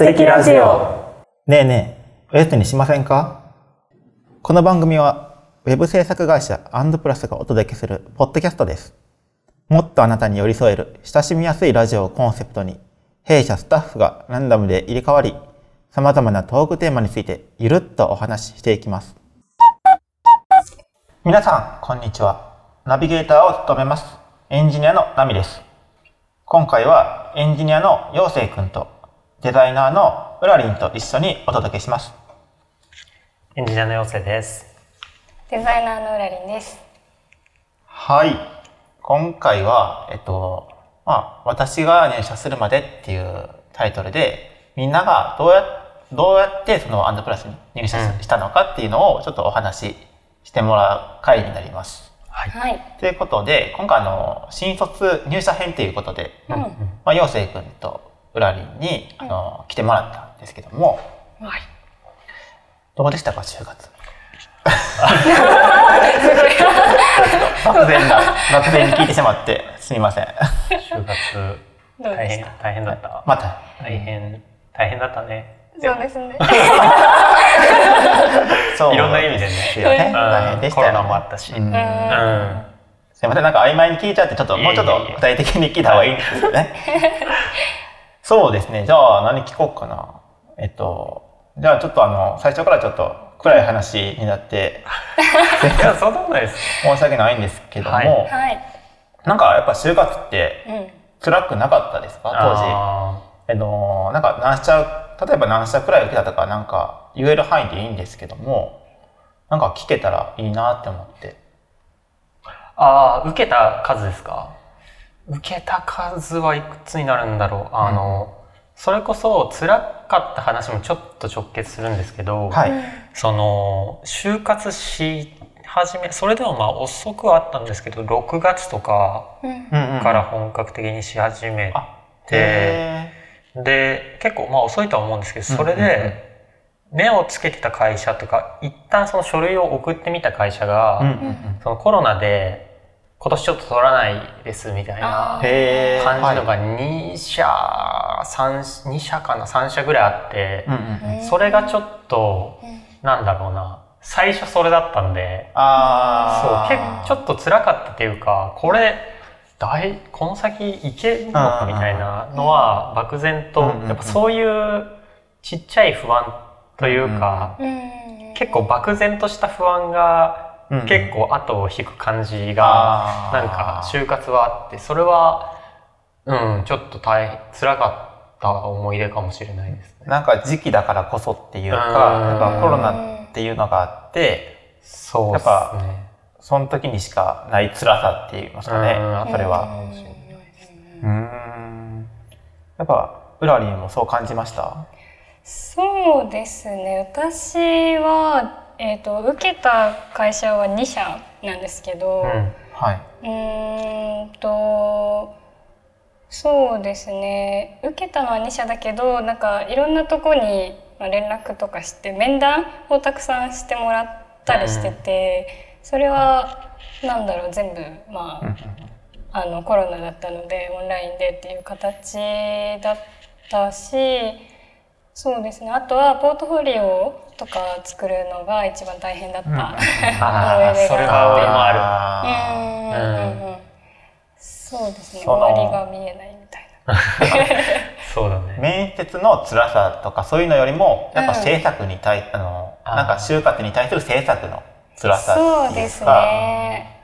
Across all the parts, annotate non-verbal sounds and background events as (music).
アンドプラス的ラジオ。ねえねえ、おやつにしませんか？この番組は、ウェブ制作会社アンドプラスがお届けするポッドキャストです。もっとあなたに寄り添える親しみやすいラジオをコンセプトに、弊社スタッフがランダムで入れ替わり、様々なトークテーマについてゆるっとお話ししていきます。皆さん、こんにちは。ナビゲーターを務めます。エンジニアのナミです。今回はエンジニアの陽生くんとデザイナーのウラリンと一緒にお届けします。エンジニアの妖精です。デザイナーのうらりんです。はい。今回は、えっと、まあ、私が入社するまでっていうタイトルで、みんながどうや、どうやってそのアンドプラスに入社うんしたのかっていうのをちょっとお話ししてもらう回になります。はい。はい。ということで、今回あの、新卒入社編ということで、うん。まあ、陽生くんとウラリンに、あの、来てもらったんですけども、はい。どうでしたか、就活。(laughs) 漠然な、漠然に聞いてしまって、すみません。就活大変大変だった？また、大変大変だったね。そうですね。(laughs) そういろんな意味でね大変でしたよねコロナもあったし。うんうん。うん。すみません、なんか曖昧に聞いちゃって、ちょっともうちょっと具体的に聞いた方がいいんですよね。(laughs) そうですね、じゃあ何聞こうかな。えっと、じゃあちょっとあの、最初からちょっと暗い話になって、(laughs) いやそんなことないです。申し訳ないんですけども、はいはい。なんかやっぱ就活ってうん。辛くなかったですか？当時。あえのなんか何社例えば何社くらい受けたとかなんか言える範囲でいいんですけどもなんか聞けたらいいなって思ってーあー受けた数ですか？受けた数はいくつになるんだろう？あの、それこそ辛かった話もちょっと直結するんですけど。はい、その就活し始めそれでもまあ遅くはあったんですけど6月とかうん。うんうんから本格的にし始めあて、へで結構まあ遅いとは思うんですけどそれうんうんうんで目をつけてた会社とか一旦その書類を送ってみた会社が、ーうんうんうんそのコロナで今年ちょっと取らないですみたいな感じのはが2社、三2社かな？3社ぐらいあってい、うんうんうん。それがちょっとうんなんだろうな。最初それだったんであそうちょっと辛かったっていうかこれ大この先いけるのかみたいなのは漠然とうんうんうんやっぱそういうちっちゃい不安というかうん。結構漠然とした不安がうん結構後を引く感じがなんか就活はあってそれはうんちょっと大変辛かった思い出かもしれないですね。なんか時期だからこそっていうかうん。やっぱコロナっていうのがあってそうですやっぱね。その時にしかない辛さって言いますかねうんそれは。うん。やっぱウラリンもそう感じました？そうですね。私は、えっ、と、受けた会社は2社なんですけど、うんはい。うーんとそうですね。受けたのは2社だけどなんかいろんなとこにまあ連絡とかして面談をたくさんしてもらったりしてて、それはなんだろう全部まああのコロナだったのでオンラインでっていう形だったしそうですね。あとはポートフォリオとか作るのが一番大変だった、うん。あ思い出あそれがは俺もある。あうん。うん。うんそうですね。終わりが見えないみたいな。(laughs) そうだーね。面接の辛さとかそういうのよりもやっぱうん制作に対、あのなんか就活に対する制作の辛さっていうか。そうですね。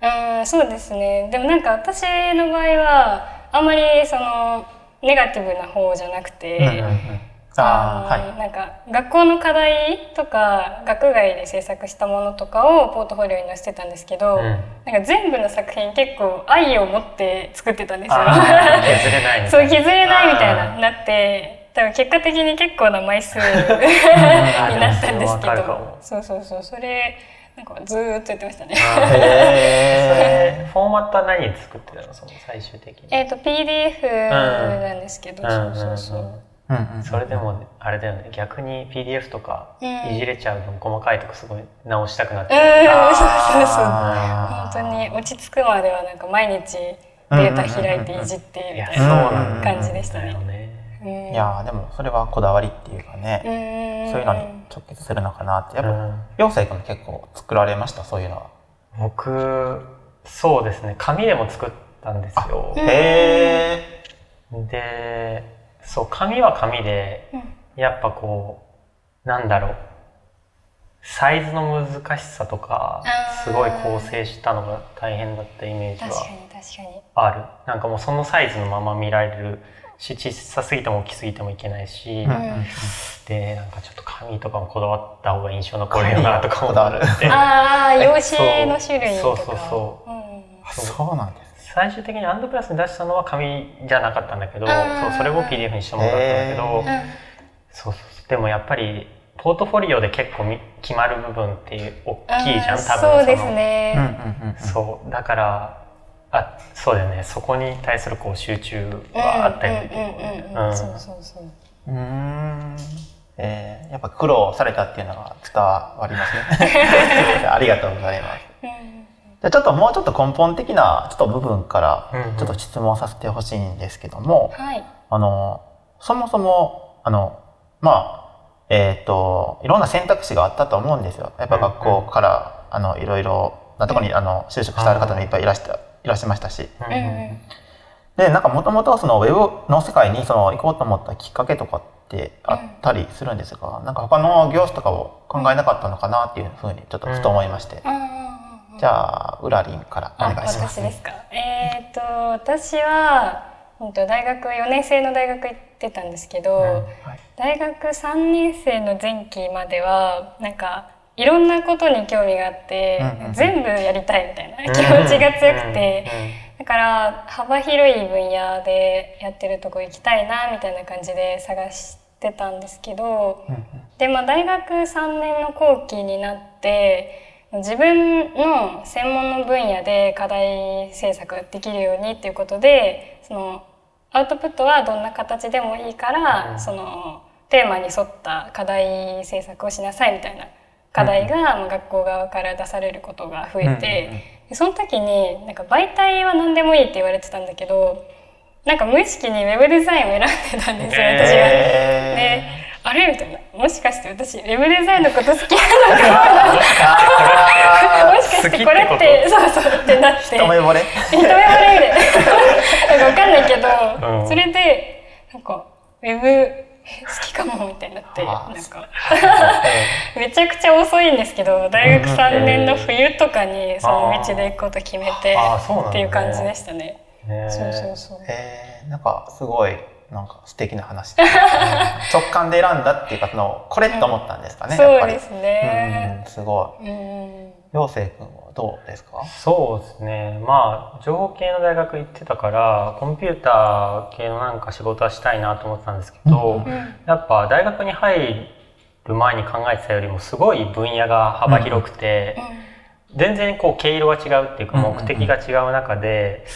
うん、そうですね。でもなんか私の場合はあんまりそのネガティブな方じゃなくて、うんうんうんあーはい。のなんか学校の課題とか学外で制作したものとかをポートフォリオに載せてたんですけど、うん。なんか全部の作品結構愛を持って作ってたんですよ。削れないみそう。(laughs) 削れないみたいななって。多分結果的に結構な枚数 (laughs) (laughs) になったんですけど。そうそうそう。それなんかずーっとやってましたね。フォーマットは何で作ってたの？その最終的に。えっと PDF なんですけど、うん。そうそうそう。うんうんうんそれでもあれだよね。逆に PDF とかうんいじれちゃうの細かいとこすごい直したくなっう。ん、て、そうそうそう。本当に落ち着くまではなんか毎日データ開いていじってみたいな感じでしたね。よ。ねうん。いやーでもそれはこだわりっていうかね、うん。そういうのに直結するのかなって。やっぱうん。陽生君結構作られました？そういうのは。僕そうですね。紙でも作ったんですよ。うんへでそう紙は紙でうん。やっぱこうなんだろう。サイズの難しさとかすごい構成したのが大変だったイメージは確かに確かに。ある。なんかもうそのサイズのまま見られるし小さすぎても大きすぎてもいけないし、ーうん。でなんかちょっと紙とかもこだわった方が印象残るよなとか思こだわるって。ああ用紙の種類とか。そう。そうそうう。んあそうなんです最終的にアンドプラスに出したのは紙じゃなかったんだけどそうそれを PDF にしてもらったんだけど、そうそうそうでもやっぱりポートフォリオで結構み決まる部分っていう大きいじゃん多分そうですのね、うんうんうんそうだからあそうだよね。そこに対するこう集中はあったよね、うんうんうんうんうん。そうそうそう。うーん。えーやっぱ苦労されたっていうのが伝わりますね。(laughs) (laughs) ありがとうございます。うんじゃあちょっともうちょっと根本的なちょっと部分からうんうん。ちょっと質問させてほしいんですけども、はい。あのそもそもあのまあえっ、といろんな選択肢があったと思うんですよ。やっぱ学校から、あのいろいろなところにあの就職される方もい。っぱいいらしたいらっしゃいましたし、うんうん。うんでなんかもともとそのウェブの世界にその行こうと思ったきっかけとかってあったりするんですが、なんか他の業種とかを考えなかったのかなっていうふうにちょっとふと思いまして、うんうんうんじゃあウラリンからお願いします。私ですか？えっ、と私はうんと大学4年生の大学行ってたんですけど、うんはい大学3年生の前期まではなんかいろんなことに興味があって、うんうん全部やりたいみたいな気持ちが強くて、だから幅広い分野でやってるとこ行きたいなみたいな感じで探してたんですけど、うんうんでまあ大学3年の後期になって自分の専門の分野で課題制作ができるようにっていうことでそのアウトプットはどんな形でもいいから、うん。そのテーマに沿った課題制作をしなさいみたいな課題が、まあ学校側から出されることが増えて、うんその時になんか媒体は何でもいいって言われてたんだけどなんか無意識にウェブデザインを選んでたんですよ、私は。であれみたいな。もしかして私ウェブデザインのこと好きなのか。なもしかしてこれってそうそうってなって。一目惚れ？一目惚れみたかわかんないけど、うん。それでなんかウェブ好きかもみたいになってなんか。めちゃくちゃ遅いんですけど大学3年の冬とかにその道で行くこと決めてっていう感じでしたね。ねそうそうそう。えー、なんかすごいなんか素敵な話。(laughs) 直感で選んだっていうかそのこれと思ったんですかね、やっぱり。そうですね。うん。すごい。うん陽生君はどうですか？そうですね。まあ情報系の大学行ってたからコンピューター系のなんか仕事はしたいなと思ってたんですけど、うんうん。やっぱ大学に入る前に考えてたよりもすごい分野が幅広くて、全然こう毛色が違うっていうかうんうんうん目的が違う中で、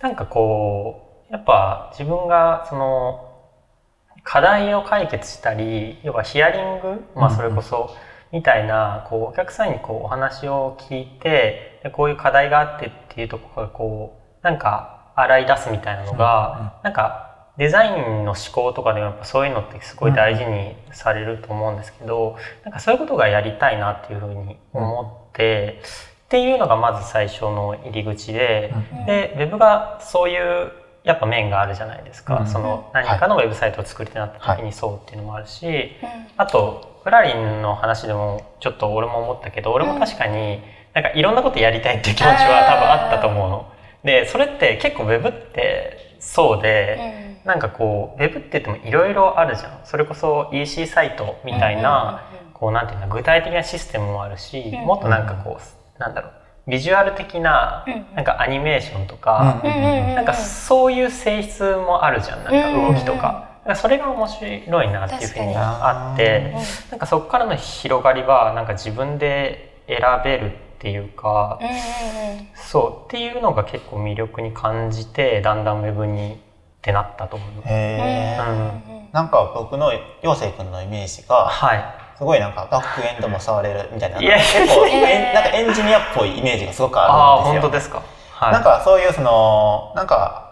なんかこうやっぱ自分がその課題を解決したり要はヒアリング、まあ、それこそみたいなこうお客さんにこうお話を聞いてでこういう課題があってっていうところからこうなんか洗い出すみたいなのが、なんかデザインの思考とかでもやっぱそういうのってすごい大事にされると思うんですけど、なんかそういうことがやりたいなっていうふうに思って、っていうのがまず最初の入り口で、うん。でウェブがそういうやっぱ面があるじゃないですか、うん。その何かのウェブサイトを作りってなった時にそうっていうのもあるし、あとプラリンの話でもちょっと俺も思ったけど俺も確かになんかいろんなことやりたいっていう気持ちは多分あったと思うの。でそれって結構ウェブってそうで、なんかこうウェブって言ってもいろいろあるじゃん。それこそ EC サイトみたいな、こうなんていうの具体的なシステムもあるし、うん。もっとなんかこうなんだろうビジュアル的なうん。なんかアニメーションとか、うん。なんかそういう性質もあるじゃん。なんか動きとか。なんかそれが面白いなっていうふうにあってなんかそこからの広がりはなんか自分で選べるっていうか、そうっていうのが結構魅力に感じてだんだんウェブにってなったと思う。へー。うん。なんか僕の陽生君のイメージがはい。すごいなんかバックエンドも触れるみたいな結構なんかエンジニアっぽいイメージがすごくあああるんですよ。本当ですか。はい。なんかそういうそのなんか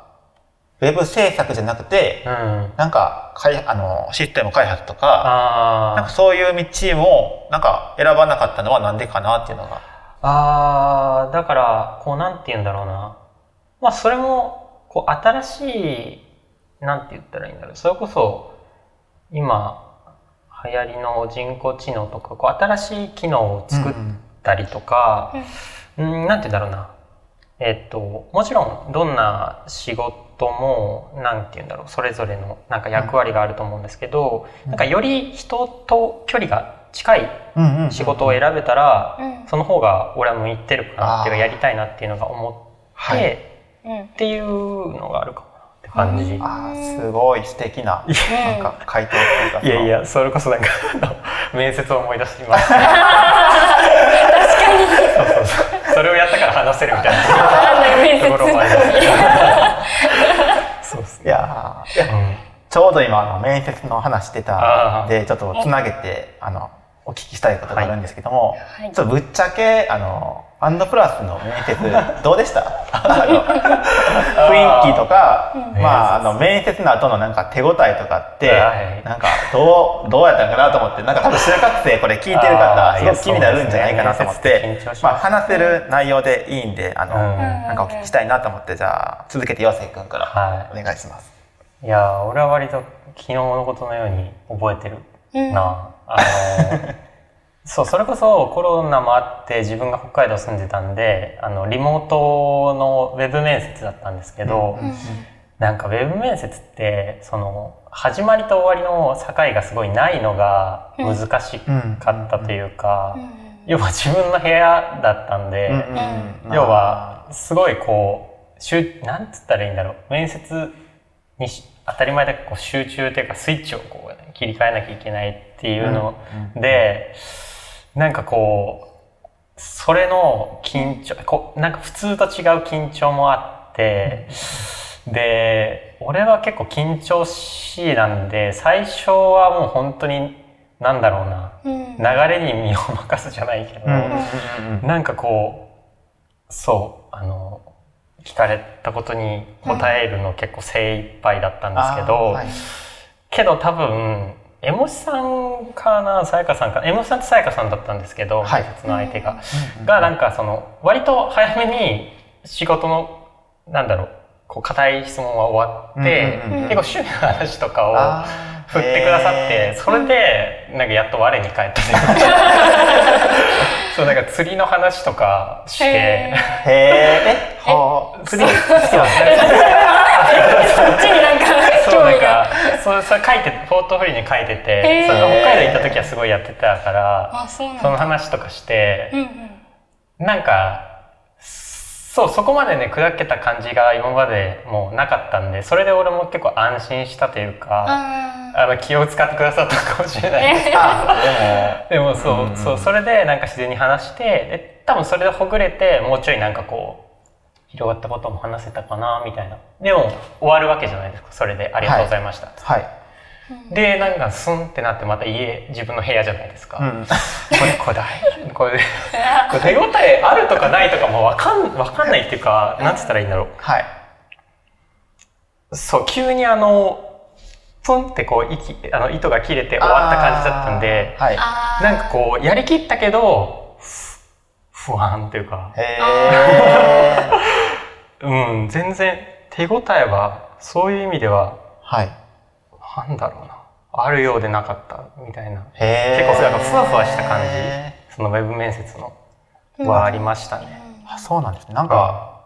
ウェブ制作じゃなくて、うん。なんか、かいあの、システム開発とか、なんかあそういう道を、なんか選ばなかったのはなんでかなっていうのが。あ。ああ、だから、こう、なんて言うんだろうな。まあ、それも、こう、新しい、なんて言ったらいいんだろう。それこそ、今、流行りの人工知能とか、こう、新しい機能を作ったりとか、うん、なんて言うんだろうな。えっと、もちろん、どんな仕事も、なんて言うんだろう、それぞれの、なんか役割があると思うんですけど、なんかより人と距離が近いうんうんうん仕事を選べたら、うん。その方が俺は向いてるかなっていうやりたいなっていうのが思って、はい。うんっていうのがあるかも。なって感じ。あーすごい素敵な、なんか回答というか。いやいや、それこそなんか、面接を思い出してました。(laughs) 確かに。そうそうそう。それをやったから話せるみたいな。面接 (laughs) ところもあります。そうですね。いやうんちょうど今あの面接の話してたんでちょっとつなげてあのお聞きしたいことがあるんですけども、はい。ちょっとぶっちゃけあのアンドプラスの面接 (laughs) どうでした？あの (laughs) 雰囲気とか、ん。まああの面接の後のなんか手応えとかって、はい。なんかどうどうやったのかなと思ってなんか多分就活生これ聞いてる方すごく気になるんじゃないかなと思って、いやそうですね。まあ、話せる内容でいいんであの、うん。なんかお聞きしたいなと思ってじゃあ続けて陽生君からはお願いします。い。いや、俺は割と昨日のことのように覚えてるうん。な。あの、(laughs) そう、それこそコロナもあって自分が北海道住んでたんで、あの、リモートのウェブ面接だったんですけど、うんなんかウェブ面接って、その、始まりと終わりの境がすごいないのが難しかったというか、要は自分の部屋だったんで、うんうんうん。要は、すごいこう、しゅなんつったらいいんだろう。面接にし当たり前だけどこう集中というかスイッチをこう、切り替えなきゃいけないっていうので、なんかこう、それの緊張、こうなんか普通と違う緊張もあって、で、俺は結構緊張しいなんで、最初はもう本当に、なんだろうな、うん。流れに身を任すじゃないけど、うなんかこう、そう、あの、聞かれたことに答えるの結構精一杯だったんですけど、はい。けど多分、エモシさんかな、さやかさんかな、エモシさんとさやかさんだったんですけど、はい。の相手が。うんが、なんかその、割と早めに仕事の、なんだろう、こう、硬い質問は終わって、結構趣味の話とかを振ってくださって、それで、なんかやっと我に返ったという。か (laughs) そう、なんか釣りの話とかして、へ (laughs) えはあ釣り好きなんですね。そっちになんかそう興味がなんかそうそれ書いてポートフォリオに書いてて、その北海道行った時はすごいやってたからあそうなんだ。その話とかしてう、んうん。なんかそうそこまでね砕けた感じが今までもうなかったんでそれで俺も結構安心したというかああの気を使ってくださったかもしれないです。けどあでもそう、うん。そうそれでなんか自然に話してで多分それでほぐれてもうちょいなんかこう広がったことも話せたかなみたいな。でも終わるわけじゃないですか。それでありがとうございました、でもはい。でなんかスンってなってまた家自分の部屋じゃないですか、うん。これこれ大丈夫これで。(laughs) これ手応えあるとかないとかもわかんわかんないっていうかなんつったらいいんだろはい。うそう急にあのプンってこう息あの糸が切れて終わった感じだったんではい。なんかこうやりきったけどふ不安っていうか。へー (laughs) うん。全然手応えはそういう意味でははい。なんだろうな。あるようでなかったみたいな。へー。結構なんかふわふわした感じ。そのウェブ面接の。はありましたね。あそうなんですね。なんか、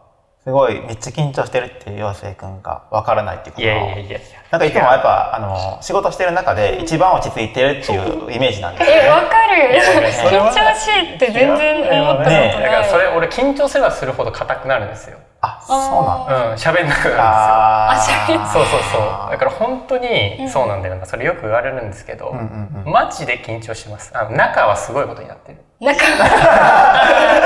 すごい、めっちゃ緊張してるっていう陽生くんがわからないっていうこといやいやいやいや。なんかいつもやっぱ、あの、仕事してる中で一番落ち着いてるっていうイメージなんですよえわかるそれは緊張しいって全然思ったことない、ねだからそれ俺緊張すればするほど硬くなるんですよ。あ、そうなんだ。うん、喋んなくなるんですよ。ああ喋そうそうそう。だから本当にそうなんだよな。それよく言われるんですけど、うんうんうんマジで緊張してます。あの中はすごいことになってる。なんか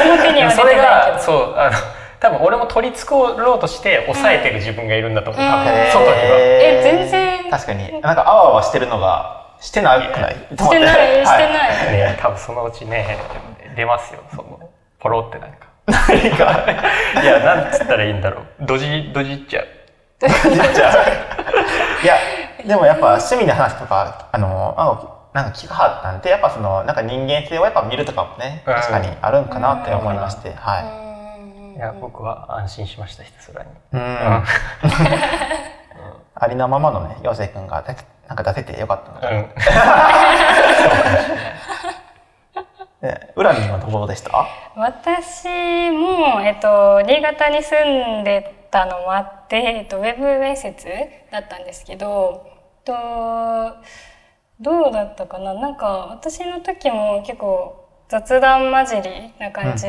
表には出それてないけどがそうあの多分俺も取り繕ろうとして抑えてる自分がいるんだと思う。多分うん外には。え全然確かに、なんかあわあわしてるのが、してなくないしてないしてはいない、ね多分そのうちね出ますよ。そのポロってなんか。何か、(laughs) いや、なんつったらいいんだろう。ドジ、ドジっちゃう。じゃあいやでもやっぱ趣味の話とかあのあなんか聞かはったんでやっぱそのなんか人間性をやっぱ見るとかもねうん確かにあるんかなって思いまして、はいや僕は安心しましたひたすらに。い。うん。うんありのままのね、陽生くんがなんか出せてよかったので。うんでウラミンはどうでした？私も、えっと、新潟に住んでたのもあって、えっと、ウェブ面接だったんですけど、えっと、どうだったかな？なんか私の時も結構雑談交じりな感じ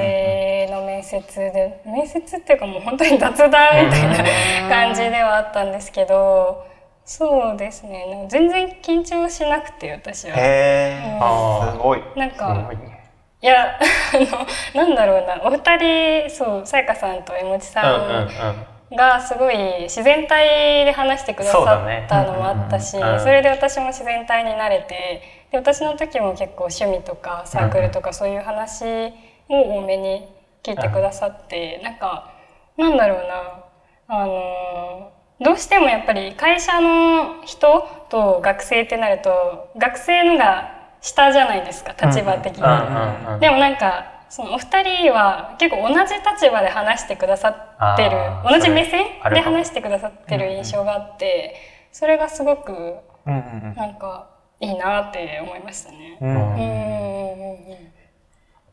の面接で、面接っていうかもう本当に雑談みたいな感じではあったんですけど、そうですね。なんか全然緊張しなくて私は。へえ、あすごい。すなんかごいやあのなんだろうな。お二人そうさやかさんとえもちさうんうんんうん。がすごい自然体で話してくださったのもあったしうんうんうんそれで私も自然体になれてで私の時も結構趣味とかサークルとかそういう話を多めに聞いてくださってなんかなんだろうなあのどうしてもやっぱり会社の人と学生ってなると学生のが下じゃないですか立場的に。でもなんかそのお二人は結構同じ立場で話してくださってる同じ目線で話してくださってる印象があってそれがすごくなんかいいなって思いましたね。うん。ううんん。うんうん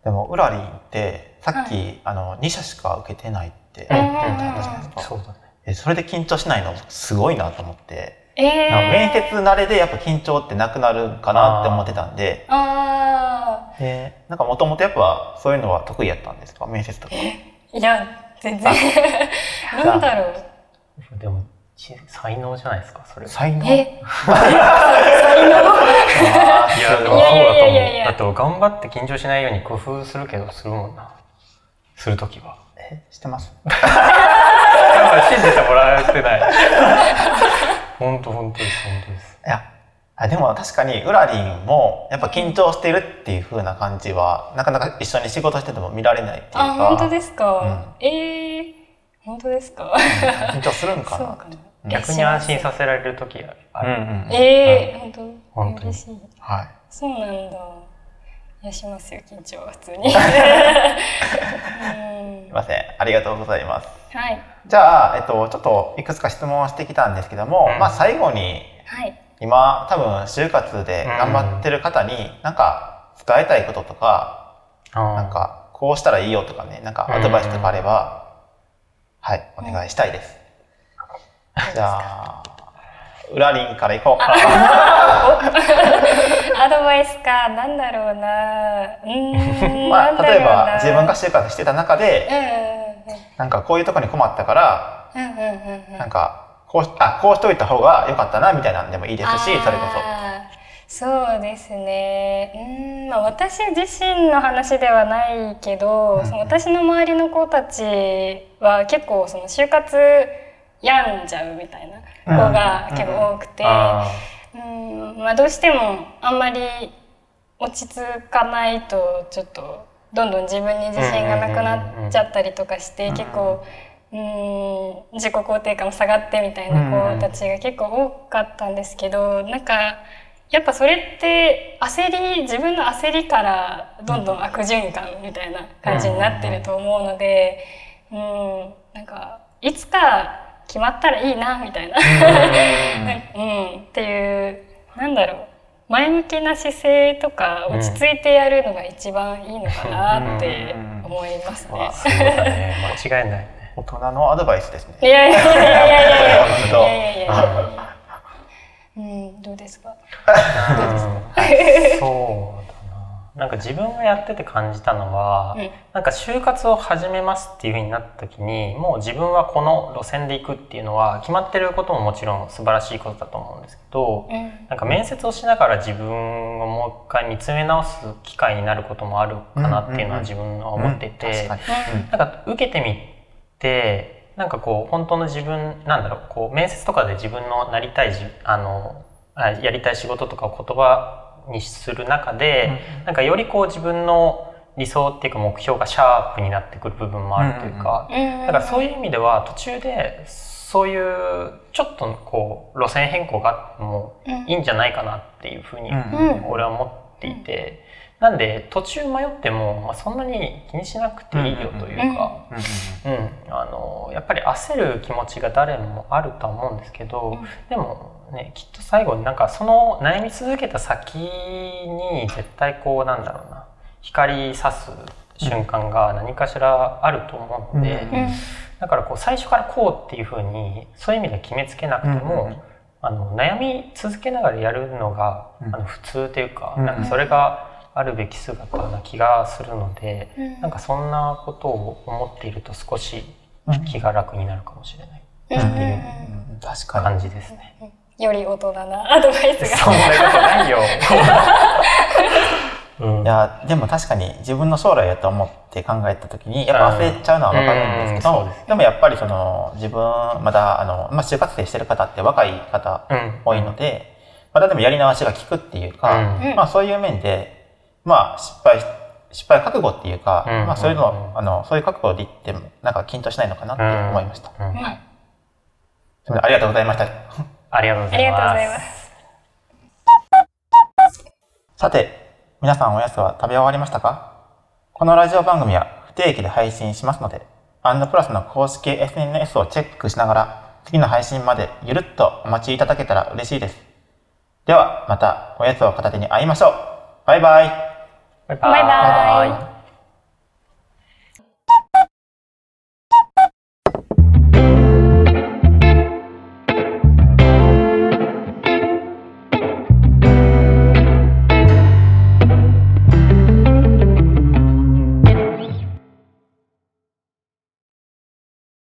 でもウラリンってさっき、あの2社しか受けてないってうん言ってたじゃないですか。そうだね。えそれで緊張しないのすごいなと思って。えなんか面ー、接慣れでやっぱ緊張ってなくなるかなって思ってたんで、あでなんかもともとやっぱそういうのは得意やったんですか？面接とか。ーいや全然 (laughs) なんだろうでもち才能じゃないですかそれ。才能？いやでもそうだといやいやいやいや思う。だと頑張って緊張しないように工夫するけどするもんな。するときは。えしてます？(laughs) なんか信じてもらえてない。本当本当です本当です。いやあでも確かにウラリンもやっぱ緊張してるっていう風な感じはなかなか一緒に仕事してても見られないっていうかあ本当ですか、うんえー、本当ですか？(laughs) 緊張するんかな？逆に安心させられるときある。うんうん。えー、本当？本当に。嬉しい。はい。そうなんだ。いやしますよ緊張は普通に。(laughs) うん。すいません。ありがとうございます。はい。じゃあ、えっと、ちょっといくつか質問をしてきたんですけども、うん。まあ最後にはい。今多分就活で頑張ってる方になんか伝えたいこととか、あー。なんかこうしたらいいよとかねなんかアドバイスとかあれば、はいお願いしたいです、じゃあウラリンからいこう。(laughs) アドバイスか。なんだろうな。うーん (laughs) まあ、例えば自分が就活してた中でうんなんかこういうとこに困ったからうんうんうんうん。うんなんかこうしあこうしといた方が良かったなみたいなんでもいいですしそれこあーそうですね。うーん、まあ、私自身の話ではないけど、うんその私の周りの子たちは結構その就活病んじゃうみたいな子が結構多くて、あうんまあ、どうしてもあんまり落ち着かないとちょっとどんどん自分に自信がなくなっちゃったりとかしてうん結構うん自己肯定感も下がってみたいな子たちが結構多かったんですけどなんかやっぱそれって焦り自分の焦りからどんどん悪循環みたいな感じになってると思うのでうんなんかいつか決まったらいいなみたいな。うん、っていうなん。だろう前向きな姿勢とか落ち着いてやるのが一番いいのかなって思いますね。ね間違いないね。大人のアドバイスですねいやいやいやいやいやいやいやいやうん。どうですか。うん。そうだな。なんか自分がやってて感じたのは、うん。なんか就活を始めますっていう風になった時にもう自分はこの路線で行くっていうのは決まってることももちろん素晴らしいことだと思うんですけど、うん。なんか面接をしながら自分をもう一回見つめ直す機会になることもあるかなっていうのは自分は思っていて、なんか受けてみてなんかこう本当の自分なんだろうこう面接とかで自分のなりたいじあのあやりたい仕事とかを言葉にする中で、なんかよりこう自分の理想っていうか目標がシャープになってくる部分もあるというか、うんだからそういう意味では途中でそういうちょっとこう路線変更があってもうん。いいんじゃないかなっていうふうにうん。俺は思っていて、なんで途中迷っても、まあ、そんなに気にしなくていいよというか、うんあのやっぱり焦る気持ちが誰もあるとは思うんですけど、うん。でもねきっと最後になんかその悩み続けた先に絶対こうなんだろうな光差す瞬間が何かしらあると思うので、だからこう最初からこうっていうふうにそういう意味で決めつけなくても、うんあの悩み続けながらやるのが、うん。あの普通というか、うん。なんかそれがあるべき姿な気がするので、うん。なんかそんなことを思っていると少し気が楽になるかもしれない。うん。っていう感じですね。より大人なアドバイスがそん。なことないよ。うん。いやでも確かに自分の将来やと思って考えた時にやっぱ焦っちゃうのは分かるん。ですけど、うん。うん。ですでもやっぱりその自分まだあの、まあ、就活生してる方って若い方うん。多いので、まだでもやり直しが効くっていうか、うん。まあ、そういう面で、まあ、失敗失敗覚悟っていうか、うん。まあ、そういうの、うん。あのそういう覚悟でいってもなんか緊張しないのかなって思いました、うん。うん。すみません。ありがとうございました。ありがとうございありがとうございま。す。さて皆さんおやつは食べ終わりましたか？このラジオ番組は不定期で配信しますのでアンドプラスの公式 SNS をチェックしながら次の配信までゆるっとお待ちいただけたら嬉しいです。ではまたおやつを片手に会いましょう。バイバイバイバイ。バイバ